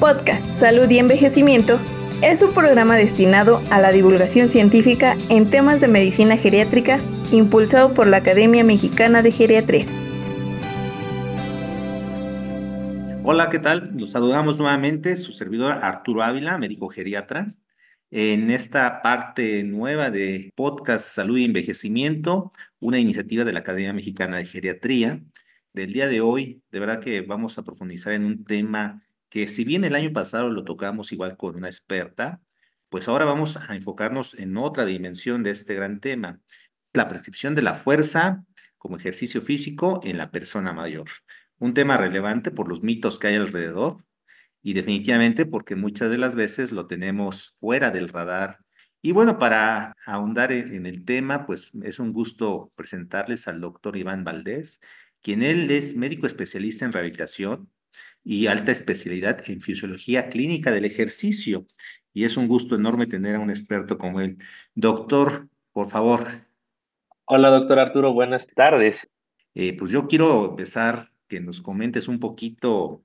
Podcast Salud y Envejecimiento es un programa destinado a la divulgación científica en temas de medicina geriátrica impulsado por la Academia Mexicana de Geriatría. Hola, ¿qué tal? Los saludamos nuevamente, su servidor Arturo Ávila, médico geriatra, en esta parte nueva de Podcast Salud y Envejecimiento, una iniciativa de la Academia Mexicana de Geriatría. Del día de hoy, de verdad que vamos a profundizar en un tema que si bien el año pasado lo tocamos igual con una experta, pues ahora vamos a enfocarnos en otra dimensión de este gran tema, la prescripción de la fuerza como ejercicio físico en la persona mayor. Un tema relevante por los mitos que hay alrededor y definitivamente porque muchas de las veces lo tenemos fuera del radar. Y bueno, para ahondar en el tema, pues es un gusto presentarles al doctor Iván Valdés, quien él es médico especialista en rehabilitación, y alta especialidad en fisiología clínica del ejercicio. Y es un gusto enorme tener a un experto como él. Doctor, por favor. Hola, doctor Arturo, buenas tardes. Eh, pues yo quiero empezar que nos comentes un poquito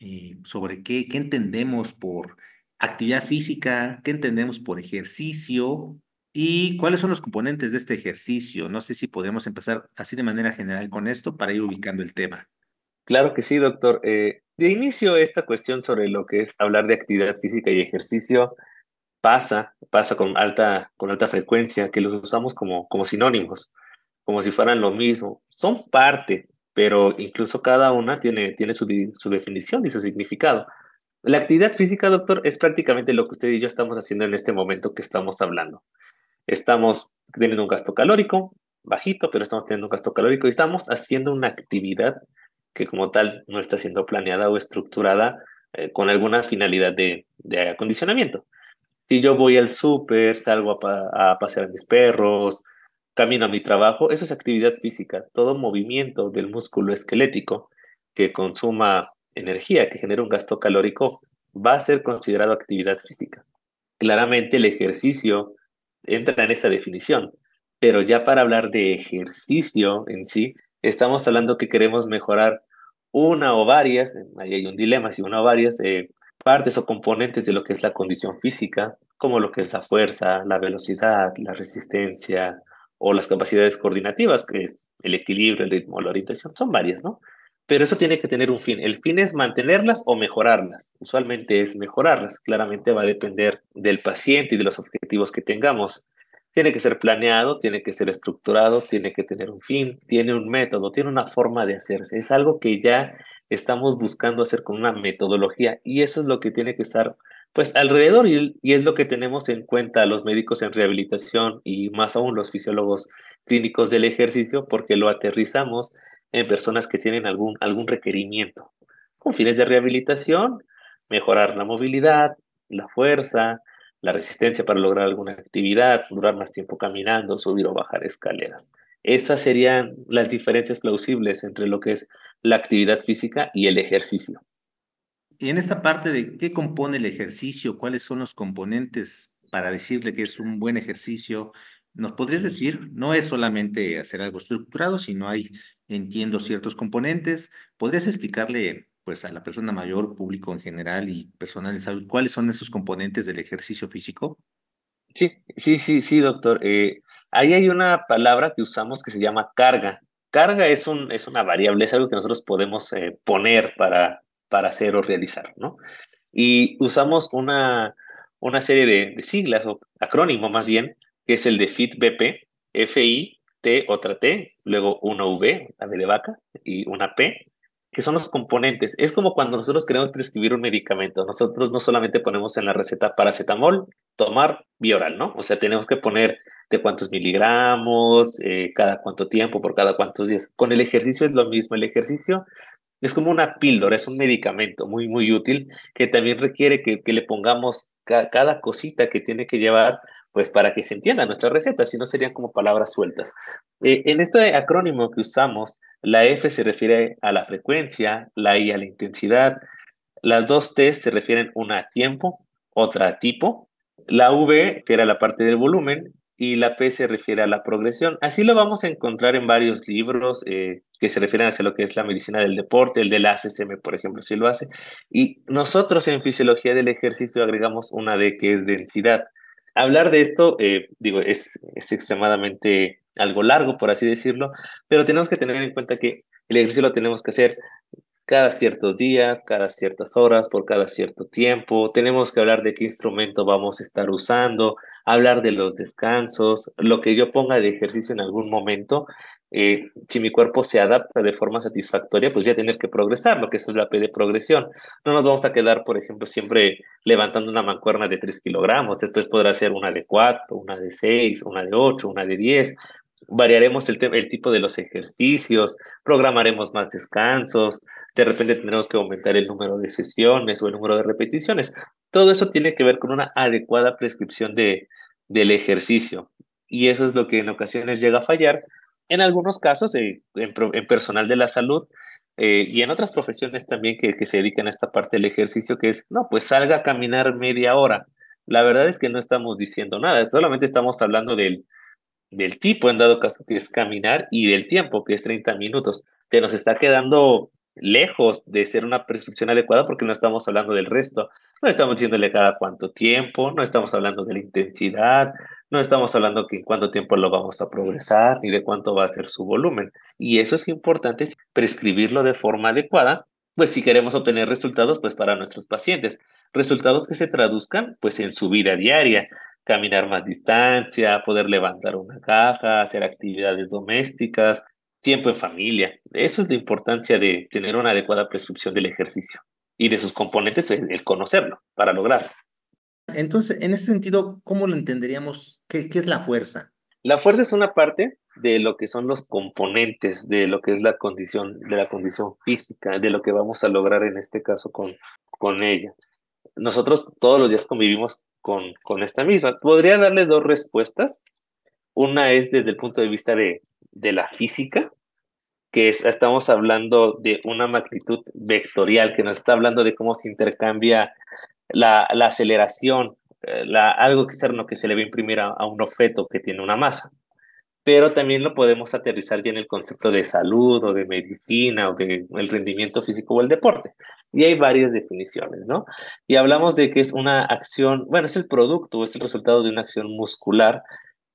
eh, sobre qué, qué entendemos por actividad física, qué entendemos por ejercicio y cuáles son los componentes de este ejercicio. No sé si podemos empezar así de manera general con esto para ir ubicando el tema. Claro que sí, doctor. Eh, de inicio, esta cuestión sobre lo que es hablar de actividad física y ejercicio pasa, pasa con alta, con alta frecuencia, que los usamos como, como sinónimos, como si fueran lo mismo. Son parte, pero incluso cada una tiene, tiene su, su definición y su significado. La actividad física, doctor, es prácticamente lo que usted y yo estamos haciendo en este momento que estamos hablando. Estamos teniendo un gasto calórico bajito, pero estamos teniendo un gasto calórico y estamos haciendo una actividad que como tal no está siendo planeada o estructurada eh, con alguna finalidad de, acondicionamiento. Si yo voy al súper, salgo a, a pasear a mis perros, camino a mi trabajo, eso es actividad física. Todo movimiento del músculo esquelético que consuma energía, que genera un gasto calórico, va a ser considerado actividad física. Claramente el ejercicio entra en esa definición, pero ya para hablar de ejercicio en sí, estamos hablando que queremos mejorar una o varias, ahí hay un dilema, si una o varias eh, partes o componentes de lo que es la condición física, como lo que es la fuerza, la velocidad, la resistencia o las capacidades coordinativas, que es el equilibrio, el ritmo, la orientación, son varias, ¿no? Pero eso tiene que tener un fin. El fin es mantenerlas o mejorarlas. Usualmente es mejorarlas. Claramente va a depender del paciente y de los objetivos que tengamos. Tiene que ser planeado, tiene que ser estructurado, tiene que tener un fin, tiene un método, tiene una forma de hacerse. Es algo que ya estamos buscando hacer con una metodología y eso es lo que tiene que estar pues alrededor y, y es lo que tenemos en cuenta los médicos en rehabilitación y más aún los fisiólogos clínicos del ejercicio porque lo aterrizamos en personas que tienen algún, algún requerimiento con fines de rehabilitación, mejorar la movilidad, la fuerza, la resistencia para lograr alguna actividad, durar más tiempo caminando, subir o bajar escaleras. Esas serían las diferencias plausibles entre lo que es la actividad física y el ejercicio. Y en esta parte de qué compone el ejercicio, cuáles son los componentes para decirle que es un buen ejercicio, ¿nos podrías decir? No es solamente hacer algo estructurado, sino hay, entiendo, ciertos componentes. ¿Podrías explicarle pues a la persona mayor, público en general y personal de ¿cuáles son esos componentes del ejercicio físico? Sí, sí, sí, sí, doctor. Eh, ahí hay una palabra que usamos que se llama carga. Carga es, un, es una variable, es algo que nosotros podemos eh, poner para, para hacer o realizar, ¿no? Y usamos una, una serie de, siglas o acrónimo más bien, que es el de FIT-BP, F-I, T, otra T, luego una V, la V de vaca, y una P, que son los componentes. Es como cuando nosotros queremos prescribir un medicamento. Nosotros no solamente ponemos en la receta paracetamol, tomar bioral, ¿no? O sea, tenemos que poner de cuántos miligramos, eh, cada cuánto tiempo, por cada cuántos días. Con el ejercicio es lo mismo. El ejercicio es como una píldora, es un medicamento muy, muy útil que también requiere que, le pongamos cada cosita que tiene que llevar pues para que se entienda nuestra receta, si no serían como palabras sueltas. Eh, en este acrónimo que usamos, la F se refiere a la frecuencia, la I a la intensidad, las dos T se refieren una a tiempo, otra a tipo, la V refiere a la parte del volumen y la P se refiere a la progresión. Así lo vamos a encontrar en varios libros, eh, que se refieren hacia lo que es la medicina del deporte, el del ACSM, por ejemplo, si lo hace. Y nosotros en fisiología del ejercicio agregamos una D que es densidad. Hablar de esto, eh, digo, es, es extremadamente algo largo, por así decirlo, pero tenemos que tener en cuenta que el ejercicio lo tenemos que hacer cada ciertos días, cada ciertas horas, por cada cierto tiempo. Tenemos que hablar de qué instrumento vamos a estar usando, hablar de los descansos, lo que yo ponga de ejercicio en algún momento. Eh, si mi cuerpo se adapta de forma satisfactoria, pues ya tener que progresar, lo que es la P de progresión. No nos vamos a quedar, por ejemplo, siempre levantando una mancuerna de 3 kilogramos. Después podrá ser una de 4, una de 6, una de 8, una de 10 variaremos el, el, tipo de los ejercicios, programaremos más descansos, de repente tendremos que aumentar el número de sesiones o el número de repeticiones. Todo eso tiene que ver con una adecuada prescripción de, del ejercicio. Y eso es lo que en ocasiones llega a fallar. En algunos casos, eh, en, personal de la salud eh, y en otras profesiones también que, que se dedican a esta parte del ejercicio, que es, no, pues salga a caminar media hora. La verdad es que no estamos diciendo nada, solamente estamos hablando del, del tipo, en dado caso, que es caminar, y del tiempo, que es 30 minutos. Se nos está quedando lejos de ser una prescripción adecuada porque no estamos hablando del resto. No estamos diciéndole cada cuánto tiempo, no estamos hablando de la intensidad, no estamos hablando que en cuánto tiempo lo vamos a progresar ni de cuánto va a ser su volumen. Y eso es importante, prescribirlo de forma adecuada, pues si queremos obtener resultados, pues para nuestros pacientes. Resultados que se traduzcan, pues en su vida diaria, caminar más distancia, poder levantar una caja, hacer actividades domésticas, tiempo en familia. Eso es la importancia de tener una adecuada prescripción del ejercicio y de sus componentes, el conocerlo para lograrlo. Entonces, en ese sentido, ¿cómo lo entenderíamos? ¿Qué, ¿Qué, es la fuerza? La fuerza es una parte de lo que son los componentes de lo que es la condición, de la condición física, de lo que vamos a lograr en este caso con, con ella. Nosotros todos los días convivimos con, con esta misma. Podría darle dos respuestas. Una es desde el punto de vista de, de la física, que es, estamos hablando de una magnitud vectorial, que nos está hablando de cómo se intercambia la, la aceleración, eh, la, algo externo que se le va a imprimir a, a, un objeto que tiene una masa. Pero también lo podemos aterrizar ya en el concepto de salud o de medicina o de el rendimiento físico o el deporte. Y hay varias definiciones, ¿no? Y hablamos de que es una acción, bueno, es el producto, es el resultado de una acción muscular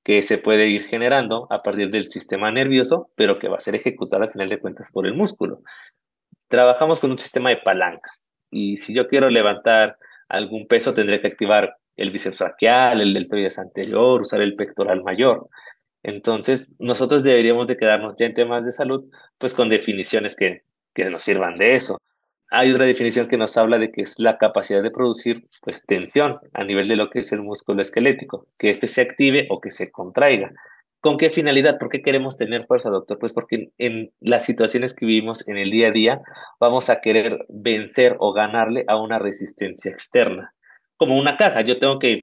que se puede ir generando a partir del sistema nervioso, pero que va a ser ejecutada al final de cuentas por el músculo. Trabajamos con un sistema de palancas y si yo quiero levantar algún peso tendré que activar el bíceps braquial, el deltoides anterior, usar el pectoral mayor. Entonces, nosotros deberíamos de quedarnos ya en temas de salud, pues con definiciones que, que nos sirvan de eso. Hay otra definición que nos habla de que es la capacidad de producir pues, tensión a nivel de lo que es el músculo esquelético, que éste se active o que se contraiga. ¿Con qué finalidad? ¿Por qué queremos tener fuerza, doctor? Pues porque en las situaciones que vivimos en el día a día vamos a querer vencer o ganarle a una resistencia externa. Como una caja, yo tengo que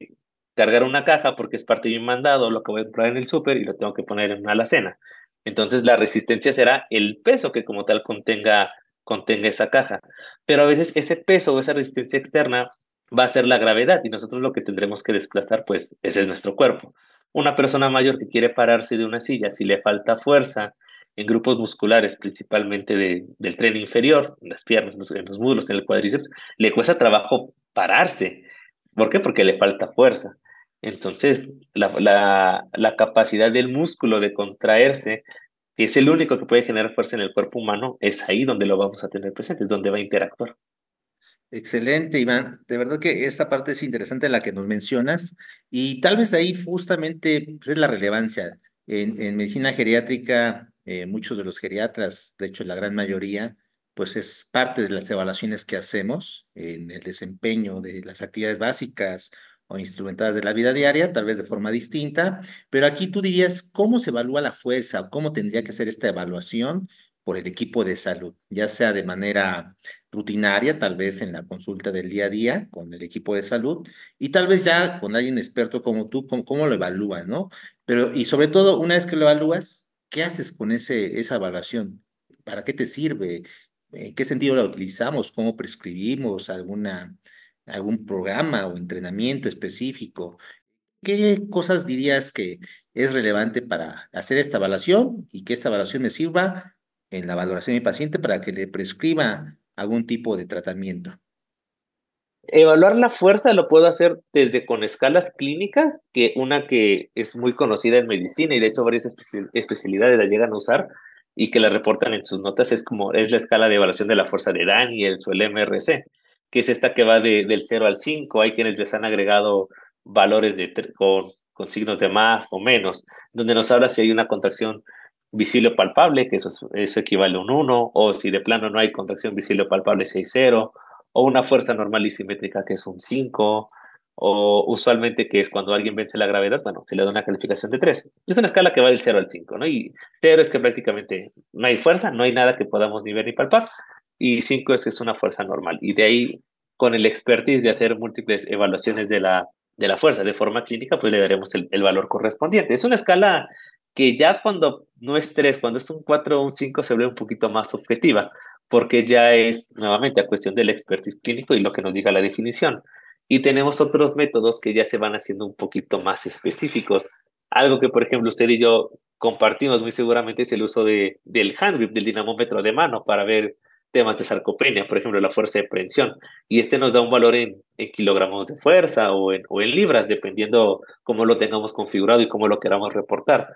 cargar una caja porque es parte de mi mandado, lo que voy a comprar en el súper y lo tengo que poner en una alacena. Entonces la resistencia será el peso que como tal contenga contenga esa caja. Pero a veces ese peso o esa resistencia externa va a ser la gravedad y nosotros lo que tendremos que desplazar, pues ese es nuestro cuerpo. Una persona mayor que quiere pararse de una silla, si le falta fuerza en grupos musculares, principalmente de, del tren inferior, en las piernas, en los muslos, en el cuádriceps, le cuesta trabajo pararse. ¿Por qué? Porque le falta fuerza. Entonces, la, la, la capacidad del músculo de contraerse que es el único que puede generar fuerza en el cuerpo humano, es ahí donde lo vamos a tener presente, es donde va a interactuar. Excelente, Iván. De verdad que esta parte es interesante la que nos mencionas y tal vez ahí justamente pues, es la relevancia. En, en medicina geriátrica, eh, muchos de los geriatras, de hecho la gran mayoría, pues es parte de las evaluaciones que hacemos en el desempeño de las actividades básicas o instrumentadas de la vida diaria, tal vez de forma distinta, pero aquí tú dirías cómo se evalúa la fuerza o cómo tendría que ser esta evaluación por el equipo de salud, ya sea de manera rutinaria, tal vez en la consulta del día a día con el equipo de salud, y tal vez ya con alguien experto como tú, con cómo lo evalúas, ¿no? Pero, y sobre todo, una vez que lo evalúas, ¿qué haces con ese, esa evaluación? ¿Para qué te sirve? ¿En qué sentido la utilizamos? ¿Cómo prescribimos alguna algún programa o entrenamiento específico. ¿Qué cosas dirías que es relevante para hacer esta evaluación y que esta evaluación me sirva en la valoración del paciente para que le prescriba algún tipo de tratamiento? Evaluar la fuerza lo puedo hacer desde con escalas clínicas, que una que es muy conocida en medicina y de hecho varias especialidades la llegan a usar y que la reportan en sus notas es como es la escala de evaluación de la fuerza de Daniels o el MRC, que es esta que va de, del 0 al 5. Hay quienes les han agregado valores de, con, con signos de más o menos, donde nos habla si hay una contracción visible palpable, que eso, eso equivale a un 1, o si de plano no hay contracción visible palpable, 6-0 o una fuerza normal y simétrica que es un 5, o usualmente que es cuando alguien vence la gravedad, bueno, se le da una calificación de 3. Es una escala que va del 0 al 5, ¿no? Y 0 es que prácticamente no hay fuerza, no hay nada que podamos ni ver ni palpar, y 5 es que es una fuerza normal. Y de ahí, con el expertise de hacer múltiples evaluaciones de la, de la fuerza de forma clínica, pues le daremos el, el valor correspondiente. Es una escala que ya cuando no es 3, cuando es un 4 o un 5 se ve un poquito más objetiva, porque ya es nuevamente a cuestión del expertise clínico y lo que nos diga la definición. Y tenemos otros métodos que ya se van haciendo un poquito más específicos. Algo que, por ejemplo, usted y yo compartimos muy seguramente es el uso de, del handgrip, del dinamómetro de mano, para ver temas de sarcopenia, por ejemplo, la fuerza de prensión. Y este nos da un valor en, en kilogramos de fuerza o en, o en libras, dependiendo cómo lo tengamos configurado y cómo lo queramos reportar.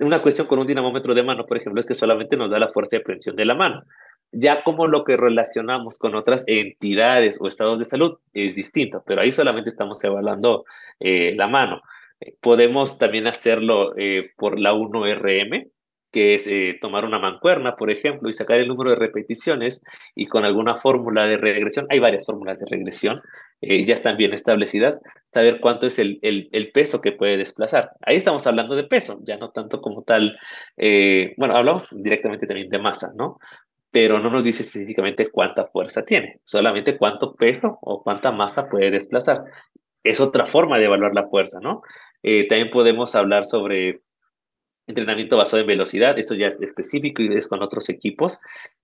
Una cuestión con un dinamómetro de mano, por ejemplo, es que solamente nos da la fuerza de prensión de la mano. Ya como lo que relacionamos con otras entidades o estados de salud es distinto, pero ahí solamente estamos evaluando eh, la mano. Podemos también hacerlo eh, por la 1RM, que es eh, tomar una mancuerna, por ejemplo, y sacar el número de repeticiones y con alguna fórmula de regresión, hay varias fórmulas de regresión, ya están bien establecidas, saber cuánto es el, el, el, peso que puede desplazar. Ahí estamos hablando de peso, ya no tanto como tal, bueno, hablamos directamente también de masa, ¿no? pero no nos dice específicamente cuánta fuerza tiene, solamente cuánto peso o cuánta masa puede desplazar. Es otra forma de evaluar la fuerza, ¿no? Eh, también podemos hablar sobre entrenamiento basado en velocidad, esto ya es específico y es con otros equipos,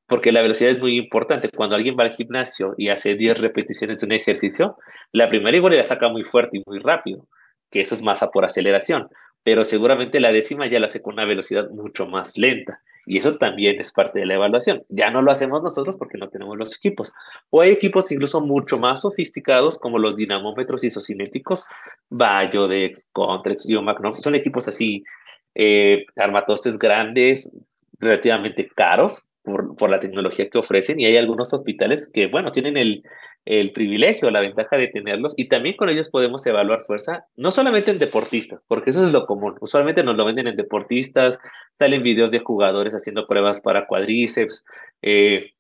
porque la velocidad es muy importante. Cuando alguien va al gimnasio y hace 10 repeticiones de un ejercicio, la primera igual la saca muy fuerte y muy rápido, que eso es masa por aceleración, pero seguramente la décima ya la hace con una velocidad mucho más lenta. Y eso también es parte de la evaluación. Ya no lo hacemos nosotros porque no tenemos los equipos. O hay equipos incluso mucho más sofisticados como los dinamómetros isocinéticos, Bayodex, Contrex, Magno. Son equipos así, eh, armatostes grandes, relativamente caros por, por la tecnología que ofrecen. Y hay algunos hospitales que, bueno, tienen el, el privilegio, la ventaja de tenerlos y también con ellos podemos evaluar fuerza, no solamente en deportistas, porque eso es lo común, usualmente nos lo venden en deportistas, salen videos de jugadores haciendo pruebas para cuadríceps, eh,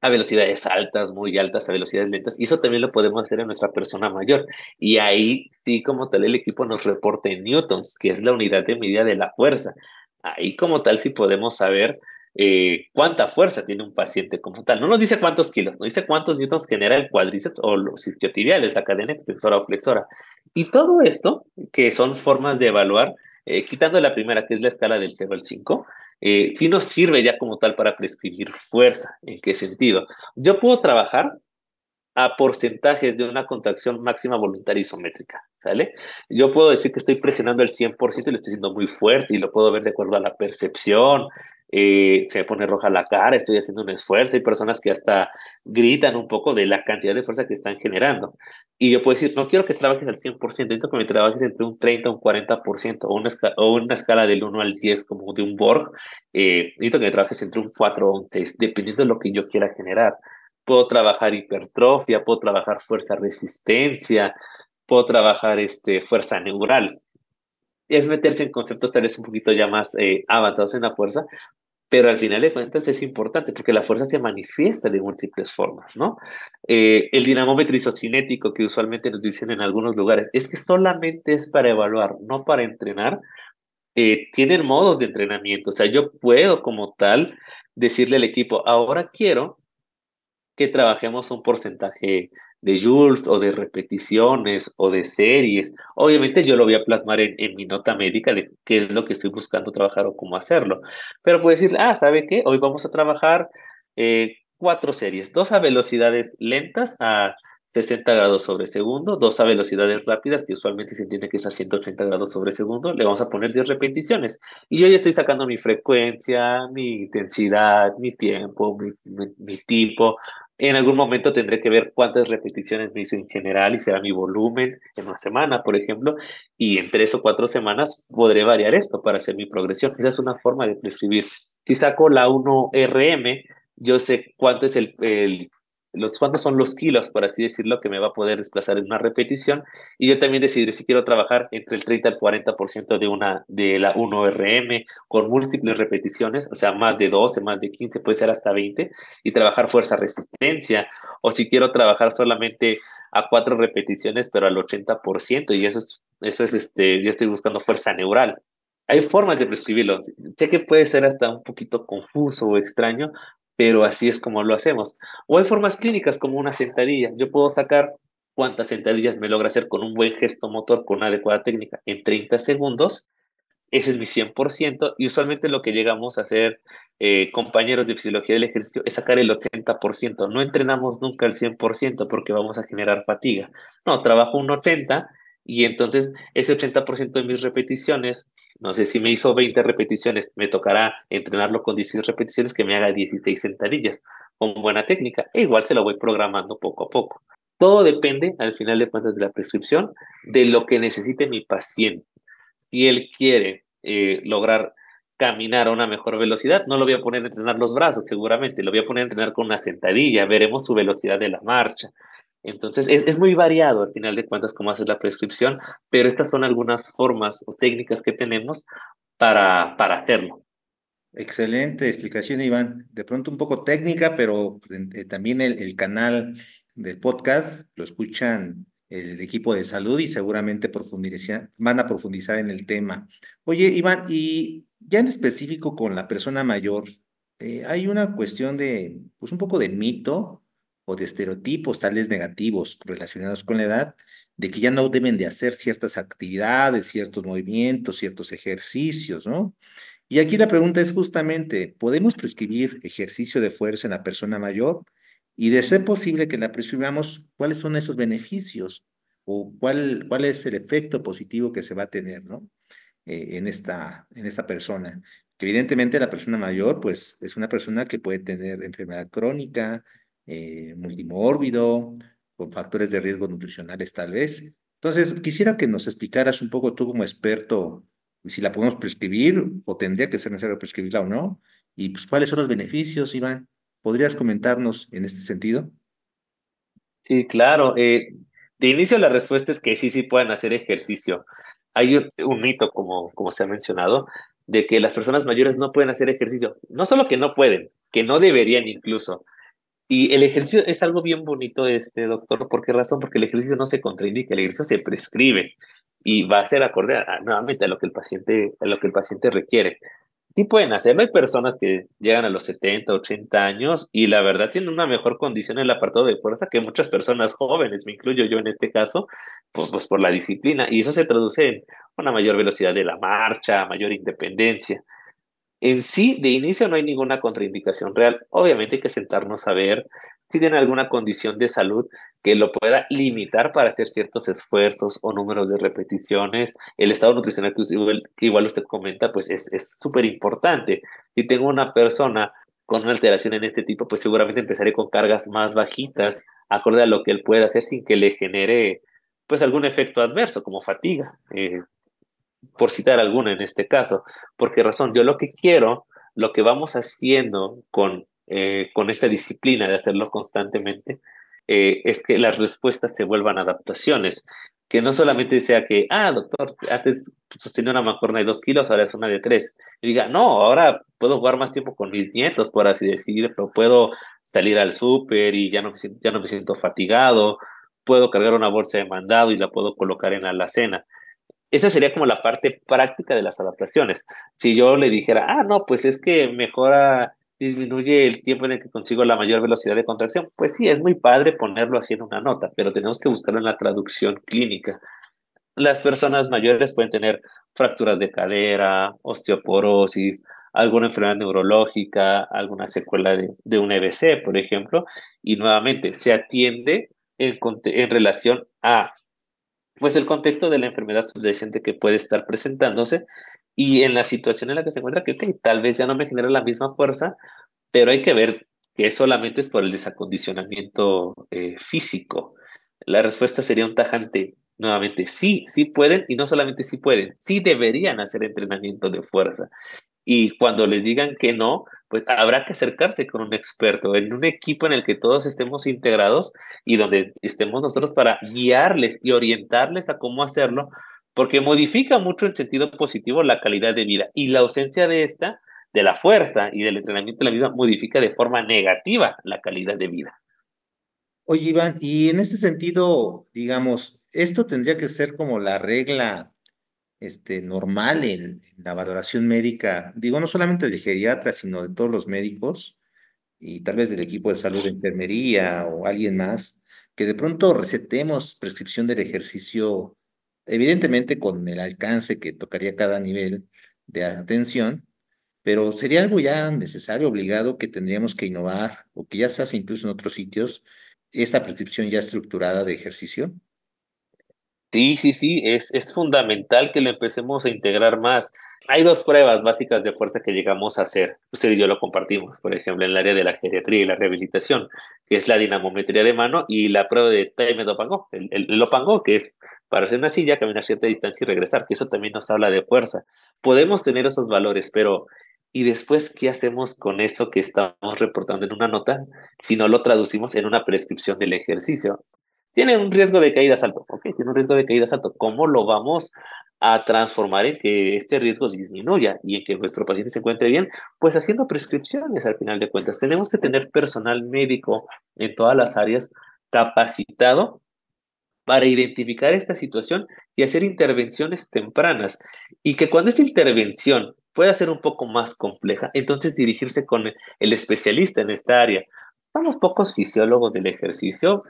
a velocidades altas, muy altas, a velocidades lentas, y eso también lo podemos hacer en nuestra persona mayor. Y ahí sí, como tal, el equipo nos reporta en newtons, que es la unidad de medida de la fuerza. Ahí como tal sí podemos saber eh, cuánta fuerza tiene un paciente como tal. No nos dice cuántos kilos, no dice cuántos newtons genera el cuádriceps o los isquiotibiales, la cadena extensora o flexora. Y todo esto, que son formas de evaluar, eh, quitando la primera, que es la escala del 0 al 5, eh, sí nos sirve ya como tal para prescribir fuerza. ¿En qué sentido? Yo puedo trabajar a porcentajes de una contracción máxima voluntaria isométrica, ¿sale? Yo puedo decir que estoy presionando el 100% y lo estoy haciendo muy fuerte y lo puedo ver de acuerdo a la percepción, eh, se pone roja la cara, estoy haciendo un esfuerzo, hay personas que hasta gritan un poco de la cantidad de fuerza que están generando. Y yo puedo decir, no quiero que trabajes al 100%, necesito que me trabajes entre un 30 un 40%, o una, o una escala del 1 al 10 como de un Borg, eh, necesito que me trabajes entre un 4 o un 6, dependiendo de lo que yo quiera generar. Puedo trabajar hipertrofia, puedo trabajar fuerza resistencia, puedo trabajar este, fuerza neural es meterse en conceptos tal vez un poquito ya más eh, avanzados en la fuerza, pero al final de cuentas es importante porque la fuerza se manifiesta de múltiples formas, ¿no? Eh, el dinamómetro isocinético que usualmente nos dicen en algunos lugares es que solamente es para evaluar, no para entrenar. Eh, tienen modos de entrenamiento, o sea, yo puedo como tal decirle al equipo, ahora quiero que trabajemos un porcentaje de joules o de repeticiones o de series. Obviamente yo lo voy a plasmar en, en, mi nota médica de qué es lo que estoy buscando trabajar o cómo hacerlo. Pero puedo decir, ah, ¿sabe qué? Hoy vamos a trabajar eh, cuatro series, dos a velocidades lentas, a 60 grados sobre segundo, dos a velocidades rápidas, que usualmente se entiende que es a 180 grados sobre segundo, le vamos a poner 10 repeticiones. Y yo ya estoy sacando mi frecuencia, mi intensidad, mi tiempo, mi, mi tipo, en algún momento tendré que ver cuántas repeticiones me hizo en general y será mi volumen en una semana, por ejemplo, y en tres o cuatro semanas podré variar esto para hacer mi progresión. Esa es una forma de prescribir. Si saco la 1RM, yo sé cuánto es el, el los cuántos son los kilos, por así decirlo, que me va a poder desplazar en una repetición. Y yo también decidiré si quiero trabajar entre el 30 al 40% de, una, de la 1RM con múltiples repeticiones, o sea, más de 12, más de 15, puede ser hasta 20, y trabajar fuerza-resistencia. O si quiero trabajar solamente a cuatro repeticiones, pero al 80%, y eso es, eso es este, yo estoy buscando fuerza neural. Hay formas de prescribirlo. Sé que puede ser hasta un poquito confuso o extraño, pero así es como lo hacemos. O hay formas clínicas como una sentadilla. Yo puedo sacar cuántas sentadillas me logra hacer con un buen gesto motor, con una adecuada técnica, en 30 segundos. Ese es mi 100% y usualmente lo que llegamos a hacer eh, compañeros de fisiología del ejercicio es sacar el 80%. No entrenamos nunca el 100% porque vamos a generar fatiga. No, trabajo un 80% y entonces ese 80% de mis repeticiones no sé si me hizo 20 repeticiones, me tocará entrenarlo con 16 repeticiones que me haga 16 sentadillas con buena técnica. E igual se lo voy programando poco a poco. Todo depende, al final de cuentas, de la prescripción, de lo que necesite mi paciente. Si él quiere eh, lograr caminar a una mejor velocidad, no lo voy a poner a entrenar los brazos, seguramente, lo voy a poner a entrenar con una sentadilla, veremos su velocidad de la marcha. Entonces, es, es, muy variado al final de cuentas cómo hacer la prescripción, pero estas son algunas formas o técnicas que tenemos para, para hacerlo. Excelente explicación, Iván. De pronto un poco técnica, pero eh, también el, el, canal del podcast lo escuchan el equipo de salud y seguramente van a profundizar en el tema. Oye, Iván, y ya en específico con la persona mayor, eh, hay una cuestión de, pues un poco de mito o de estereotipos tales negativos relacionados con la edad, de que ya no deben de hacer ciertas actividades, ciertos movimientos, ciertos ejercicios, ¿no? Y aquí la pregunta es justamente, ¿podemos prescribir ejercicio de fuerza en la persona mayor? Y de ser posible que la prescribamos, ¿cuáles son esos beneficios? ¿O cuál, cuál es el efecto positivo que se va a tener, ¿no? Eh, en, esta, en esta persona. Evidentemente la persona mayor, pues, es una persona que puede tener enfermedad crónica, eh, multimórbido, con factores de riesgo nutricionales tal vez. Entonces, quisiera que nos explicaras un poco tú como experto si la podemos prescribir o tendría que ser necesario prescribirla o no, y pues cuáles son los beneficios, Iván. ¿Podrías comentarnos en este sentido? Sí, claro. Eh, de inicio la respuesta es que sí, sí pueden hacer ejercicio. Hay un, un mito, como, como se ha mencionado, de que las personas mayores no pueden hacer ejercicio. No solo que no pueden, que no deberían incluso. Y el ejercicio es algo bien bonito, este doctor. ¿Por qué razón? Porque el ejercicio no se contraindica, el ejercicio se prescribe y va a ser acorde nuevamente a lo que el paciente, a lo que el paciente requiere. Sí pueden hacerlo. Hay personas que llegan a los 70, 80 años y la verdad tienen una mejor condición en el apartado de fuerza que muchas personas jóvenes, me incluyo yo en este caso, pues, pues por la disciplina. Y eso se traduce en una mayor velocidad de la marcha, mayor independencia. En sí, de inicio no hay ninguna contraindicación real. Obviamente hay que sentarnos a ver si tiene alguna condición de salud que lo pueda limitar para hacer ciertos esfuerzos o números de repeticiones. El estado nutricional que igual usted comenta, pues es súper importante. Si tengo una persona con una alteración en este tipo, pues seguramente empezaré con cargas más bajitas, acorde a lo que él pueda hacer sin que le genere pues algún efecto adverso como fatiga. Eh, por citar alguna en este caso. porque razón? Yo lo que quiero, lo que vamos haciendo con, eh, con esta disciplina de hacerlo constantemente, eh, es que las respuestas se vuelvan adaptaciones. Que no solamente sea que, ah, doctor, antes sostenía una mancuerna de dos kilos, ahora es una de tres. Y diga, no, ahora puedo jugar más tiempo con mis nietos, por así decirlo, puedo salir al súper y ya no, ya no me siento fatigado, puedo cargar una bolsa de mandado y la puedo colocar en la alacena. Esa sería como la parte práctica de las adaptaciones. Si yo le dijera, ah, no, pues es que mejora, disminuye el tiempo en el que consigo la mayor velocidad de contracción, pues sí, es muy padre ponerlo así en una nota, pero tenemos que buscarlo en la traducción clínica. Las personas mayores pueden tener fracturas de cadera, osteoporosis, alguna enfermedad neurológica, alguna secuela de, de un EBC, por ejemplo, y nuevamente se atiende en, en relación a pues el contexto de la enfermedad subyacente que puede estar presentándose y en la situación en la que se encuentra, que tal vez ya no me genera la misma fuerza, pero hay que ver que solamente es por el desacondicionamiento eh, físico. La respuesta sería un tajante, nuevamente, sí, sí pueden, y no solamente sí pueden, sí deberían hacer entrenamiento de fuerza. Y cuando les digan que no, pues habrá que acercarse con un experto, en un equipo en el que todos estemos integrados y donde estemos nosotros para guiarles y orientarles a cómo hacerlo, porque modifica mucho en sentido positivo la calidad de vida y la ausencia de esta, de la fuerza y del entrenamiento de la misma, modifica de forma negativa la calidad de vida. Oye, Iván, y en este sentido, digamos, esto tendría que ser como la regla este, normal en, la valoración médica, digo, no solamente de geriatras, sino de todos los médicos y tal vez del equipo de salud de enfermería o alguien más, que de pronto recetemos prescripción del ejercicio, evidentemente con el alcance que tocaría cada nivel de atención, pero sería algo ya necesario, obligado, que tendríamos que innovar o que ya se hace incluso en otros sitios, esta prescripción ya estructurada de ejercicio. Sí, sí, sí, es, es fundamental que lo empecemos a integrar más. Hay dos pruebas básicas de fuerza que llegamos a hacer. Usted y yo lo compartimos, por ejemplo, en el área de la geriatría y la rehabilitación, que es la dinamometría de mano y la prueba de time Lopango, el, el, el Lopango, que es para hacer una silla, caminar cierta distancia y regresar, que eso también nos habla de fuerza. Podemos tener esos valores, pero ¿y después qué hacemos con eso que estamos reportando en una nota si no lo traducimos en una prescripción del ejercicio? Tiene un riesgo de caídas alto. Ok, tiene un riesgo de caídas alto. ¿Cómo lo vamos a transformar en que este riesgo disminuya y en que nuestro paciente se encuentre bien? Pues haciendo prescripciones al final de cuentas. Tenemos que tener personal médico en todas las áreas capacitado para identificar esta situación y hacer intervenciones tempranas. Y que cuando esa intervención pueda ser un poco más compleja, entonces dirigirse con el especialista en esta área. Somos pocos fisiólogos del ejercicio,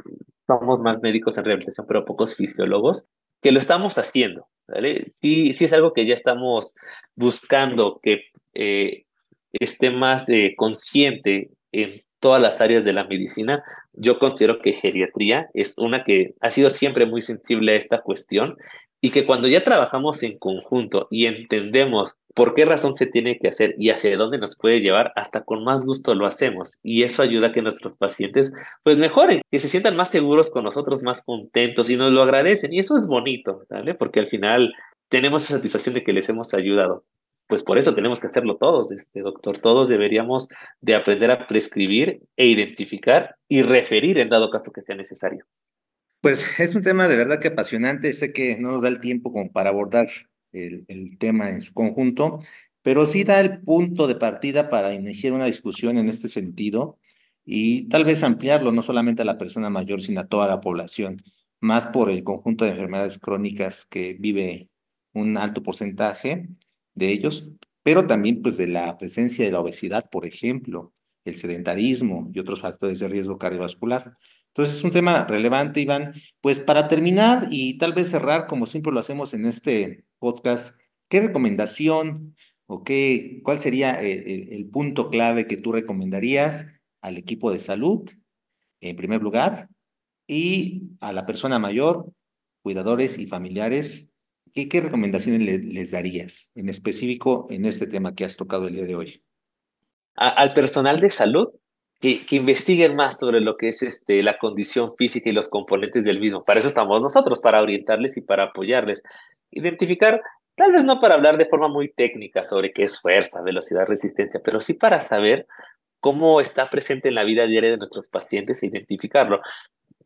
somos más médicos en rehabilitación, pero pocos fisiólogos, que lo estamos haciendo. ¿vale? Sí, sí es algo que ya estamos buscando que eh, esté más eh, consciente en todas las áreas de la medicina. Yo considero que geriatría es una que ha sido siempre muy sensible a esta cuestión y que cuando ya trabajamos en conjunto y entendemos por qué razón se tiene que hacer y hacia dónde nos puede llevar, hasta con más gusto lo hacemos. Y eso ayuda a que nuestros pacientes pues mejoren, que se sientan más seguros con nosotros, más contentos y nos lo agradecen. Y eso es bonito, ¿vale? Porque al final tenemos esa satisfacción de que les hemos ayudado. Pues por eso tenemos que hacerlo todos, este doctor. Todos deberíamos de aprender a prescribir e identificar y referir en dado caso que sea necesario. Pues es un tema de verdad que apasionante. Sé que no nos da el tiempo como para abordar el, el tema en su conjunto, pero sí da el punto de partida para iniciar una discusión en este sentido y tal vez ampliarlo no solamente a la persona mayor, sino a toda la población, más por el conjunto de enfermedades crónicas que vive un alto porcentaje de ellos, pero también pues de la presencia de la obesidad, por ejemplo, el sedentarismo y otros factores de riesgo cardiovascular. Entonces es un tema relevante, Iván. Pues para terminar y tal vez cerrar, como siempre lo hacemos en este podcast, ¿qué recomendación o qué, cuál sería el, punto clave que tú recomendarías al equipo de salud, en primer lugar, y a la persona mayor, cuidadores y familiares? ¿Qué, qué recomendaciones les darías en específico en este tema que has tocado el día de hoy? al personal de salud, que, investiguen más sobre lo que es este, la condición física y los componentes del mismo. Para eso estamos nosotros, para orientarles y para apoyarles. Identificar, tal vez no para hablar de forma muy técnica sobre qué es fuerza, velocidad, resistencia, pero sí para saber cómo está presente en la vida diaria de nuestros pacientes e identificarlo.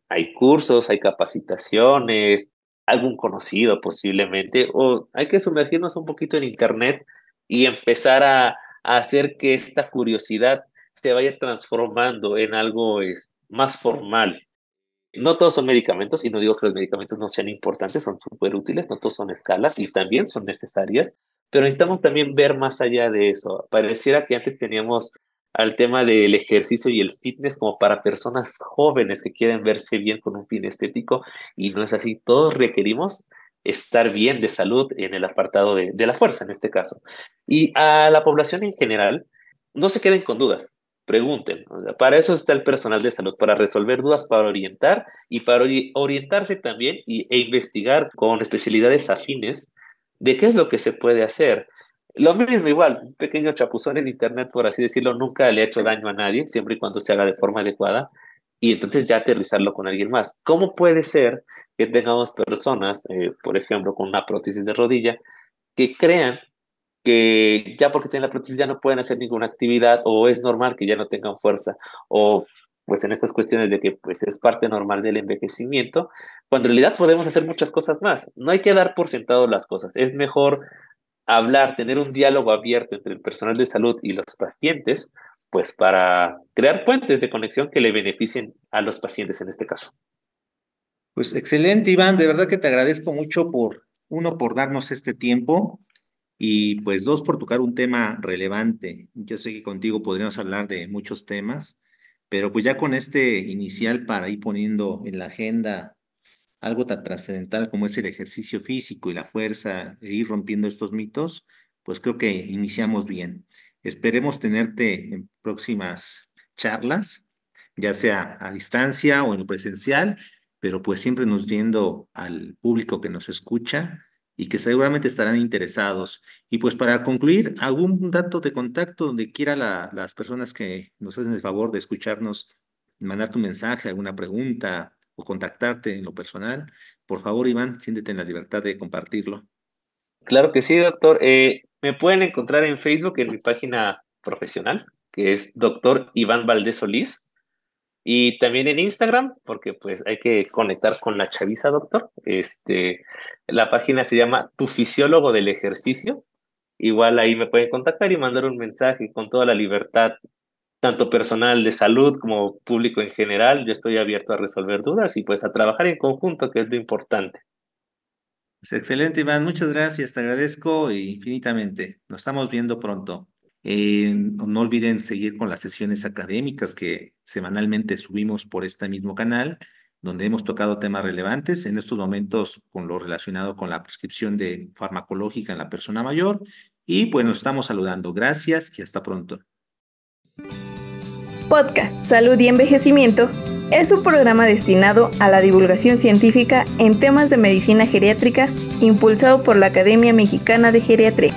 Hay cursos, hay capacitaciones, algún conocido posiblemente, o hay que sumergirnos un poquito en Internet y empezar a, a hacer que esta curiosidad se vaya transformando en algo es, más formal. No todos son medicamentos, y no digo que los medicamentos no sean importantes, son súper útiles, no todos son escalas y también son necesarias, pero necesitamos también ver más allá de eso. Pareciera que antes teníamos al tema del ejercicio y el fitness como para personas jóvenes que quieren verse bien con un fin estético y no es así. Todos requerimos estar bien de salud en el apartado de, de la fuerza en este caso. Y a la población en general, no se queden con dudas pregunten. para eso está el personal de salud, para resolver dudas, para orientar y para orientarse también y, e investigar con especialidades afines de qué es lo que se puede hacer. Lo mismo igual, un pequeño chapuzón en internet, por así decirlo, nunca le ha hecho daño a nadie, siempre y cuando se haga de forma adecuada, y entonces ya aterrizarlo con alguien más. ¿Cómo puede ser que tengamos personas, eh, por ejemplo, con una prótesis de rodilla, que crean que ya porque tienen la prótesis ya no pueden hacer ninguna actividad o es normal que ya no tengan fuerza o pues en estas cuestiones de que pues es parte normal del envejecimiento, cuando en realidad podemos hacer muchas cosas más. No hay que dar por sentado las cosas, es mejor hablar, tener un diálogo abierto entre el personal de salud y los pacientes, pues para crear puentes de conexión que le beneficien a los pacientes en este caso. Pues excelente, Iván, de verdad que te agradezco mucho por, uno, por darnos este tiempo y pues dos, por tocar un tema relevante. Yo sé que contigo podríamos hablar de muchos temas, pero pues ya con este inicial para ir poniendo en la agenda algo tan trascendental como es el ejercicio físico y la fuerza e ir rompiendo estos mitos, pues creo que iniciamos bien. Esperemos tenerte en próximas charlas, ya sea a distancia o en presencial, pero pues siempre nos viendo al público que nos escucha y que seguramente estarán interesados. Y pues para concluir, algún dato de contacto donde quiera las personas que nos hacen el favor de escucharnos, mandar tu mensaje, alguna pregunta o contactarte en lo personal, por favor, Iván, siéntete en la libertad de compartirlo. Claro que sí, doctor. Eh, me pueden encontrar en Facebook en mi página profesional, que es doctor Iván Valdés Solís. Y también en Instagram, porque pues hay que conectar con la chaviza, doctor. Este, la página se llama Tu Fisiólogo del Ejercicio. Igual ahí me pueden contactar y mandar un mensaje con toda la libertad, tanto personal de salud como público en general. Yo estoy abierto a resolver dudas y pues a trabajar en conjunto, que es lo importante. Pues excelente, Iván. Muchas gracias. Te agradezco infinitamente. Nos estamos viendo pronto. No olviden seguir con las sesiones académicas que semanalmente subimos por este mismo canal, donde hemos tocado temas relevantes, en estos momentos con lo relacionado con la prescripción de farmacológica en la persona mayor. Y pues nos estamos saludando. Gracias y hasta pronto. Podcast Salud y Envejecimiento es un programa destinado a la divulgación científica en temas de medicina geriátrica impulsado por la Academia Mexicana de Geriatría.